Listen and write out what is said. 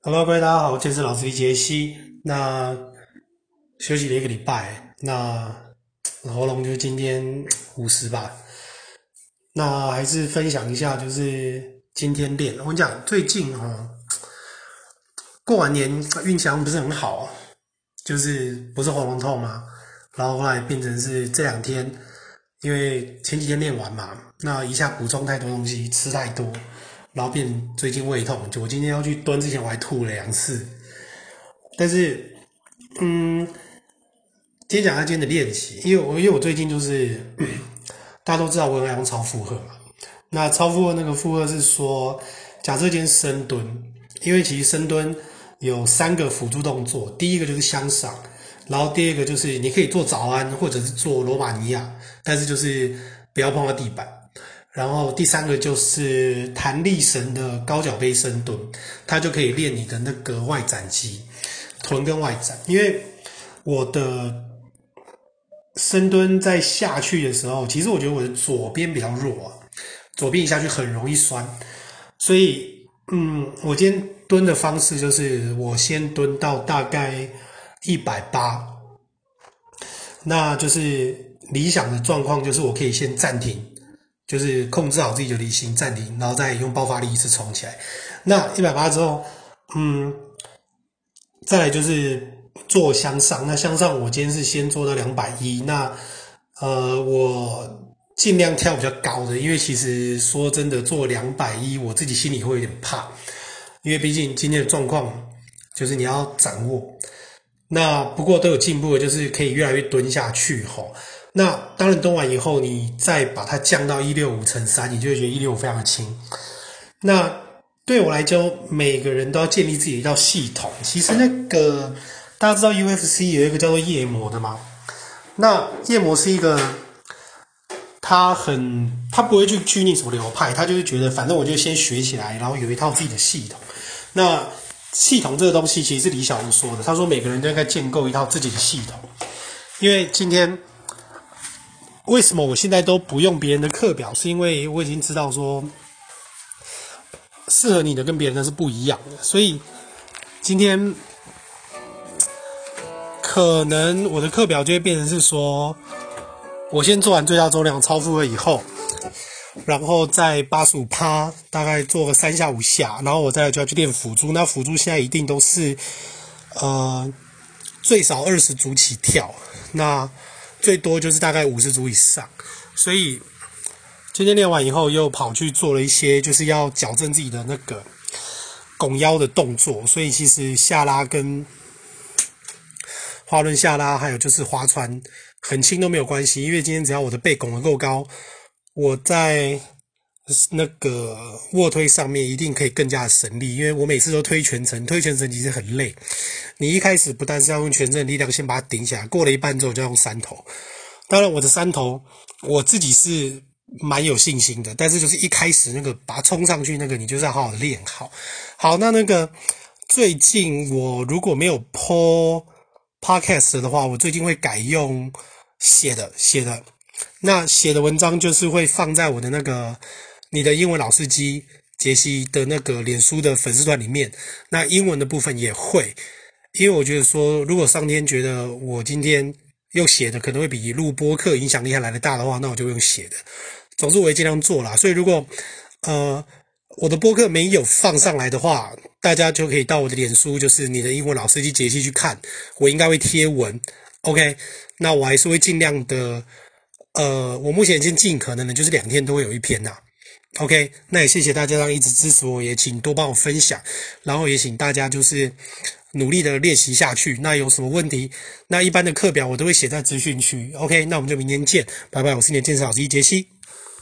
Hello，各位大家好，这是老师的杰西。那休息了一个礼拜，那 喉咙就今天五十吧。那还是分享一下，就是今天练。我跟你讲，最近哈，过完年运气不是很好，就是不是喉咙痛嘛，然后后来变成是这两天，因为前几天练完嘛，那一下补充太多东西，吃太多。然后变最近胃痛，就我今天要去蹲之前我还吐了两次，但是，嗯，今天讲下今天的练习，因为我因为我最近就是 大家都知道我很爱用超负荷嘛，那超负荷那个负荷是说，假设今天深蹲，因为其实深蹲有三个辅助动作，第一个就是向上，然后第二个就是你可以做早安或者是做罗马尼亚，但是就是不要碰到地板。然后第三个就是弹力绳的高脚杯深蹲，它就可以练你的那个外展肌，臀跟外展。因为我的深蹲在下去的时候，其实我觉得我的左边比较弱啊，左边一下去很容易酸，所以嗯，我今天蹲的方式就是我先蹲到大概一百八，那就是理想的状况就是我可以先暂停。就是控制好自己的离心，暂停，然后再用爆发力一次冲起来。那一百八之后，嗯，再来就是做向上。那向上我今天是先做到两百一。那呃，我尽量跳比较高的，因为其实说真的，做两百一我自己心里会有点怕，因为毕竟今天的状况就是你要掌握。那不过都有进步，就是可以越来越蹲下去吼。那当然蹲完以后，你再把它降到一六五乘三，你就会觉得一六五非常的轻。那对我来讲，每个人都要建立自己一套系统。其实那个大家知道 UFC 有一个叫做夜魔的吗？那夜魔是一个，他很他不会去拘泥什么流派，他就是觉得反正我就先学起来，然后有一套自己的系统。那系统这个东西其实是李小龙说的，他说每个人都应该建构一套自己的系统，因为今天。为什么我现在都不用别人的课表？是因为我已经知道说，适合你的跟别人的是不一样的。所以今天可能我的课表就会变成是说，我先做完最大重量超负荷以后，然后在八十五趴大概做个三下五下，然后我再就要去练辅助。那辅助现在一定都是呃最少二十组起跳。那最多就是大概五十组以上，所以今天练完以后又跑去做了一些，就是要矫正自己的那个拱腰的动作。所以其实下拉跟滑轮下拉，还有就是划船很轻都没有关系，因为今天只要我的背拱得够高，我在那个卧推上面一定可以更加省力。因为我每次都推全程，推全程其实很累。你一开始不但是要用全身的力量先把它顶起来，过了一半之后就要用三头。当然，我的三头我自己是蛮有信心的，但是就是一开始那个把它冲上去那个，你就是要好好练好。好，那那个最近我如果没有 po podcast 的话，我最近会改用写的写的。那写的文章就是会放在我的那个你的英文老司机杰西的那个脸书的粉丝团里面。那英文的部分也会。因为我觉得说，如果上天觉得我今天用写的可能会比录播课影响力还来得大的话，那我就用写的。总之我也尽量做啦。所以如果呃我的播客没有放上来的话，大家就可以到我的脸书，就是你的英文老司机杰西去看。我应该会贴文，OK？那我还是会尽量的，呃，我目前已经尽可能的，就是两天都会有一篇呐，OK？那也谢谢大家一直支持我，也请多帮我分享，然后也请大家就是。努力的练习下去，那有什么问题？那一般的课表我都会写在资讯区。OK，那我们就明天见，拜拜！我是你的健身老师杰西。